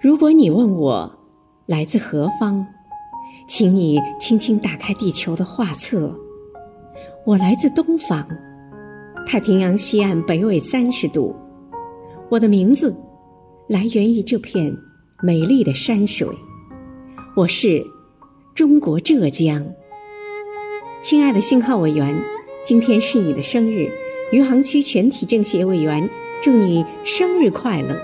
如果你问我来自何方请你轻轻打开地球的画册。我来自东方太平洋西岸北纬三十度。我的名字来源于这片美丽的山水。我是中国浙江。亲爱的信号委员今天是你的生日余杭区全体政协委员祝你生日快乐。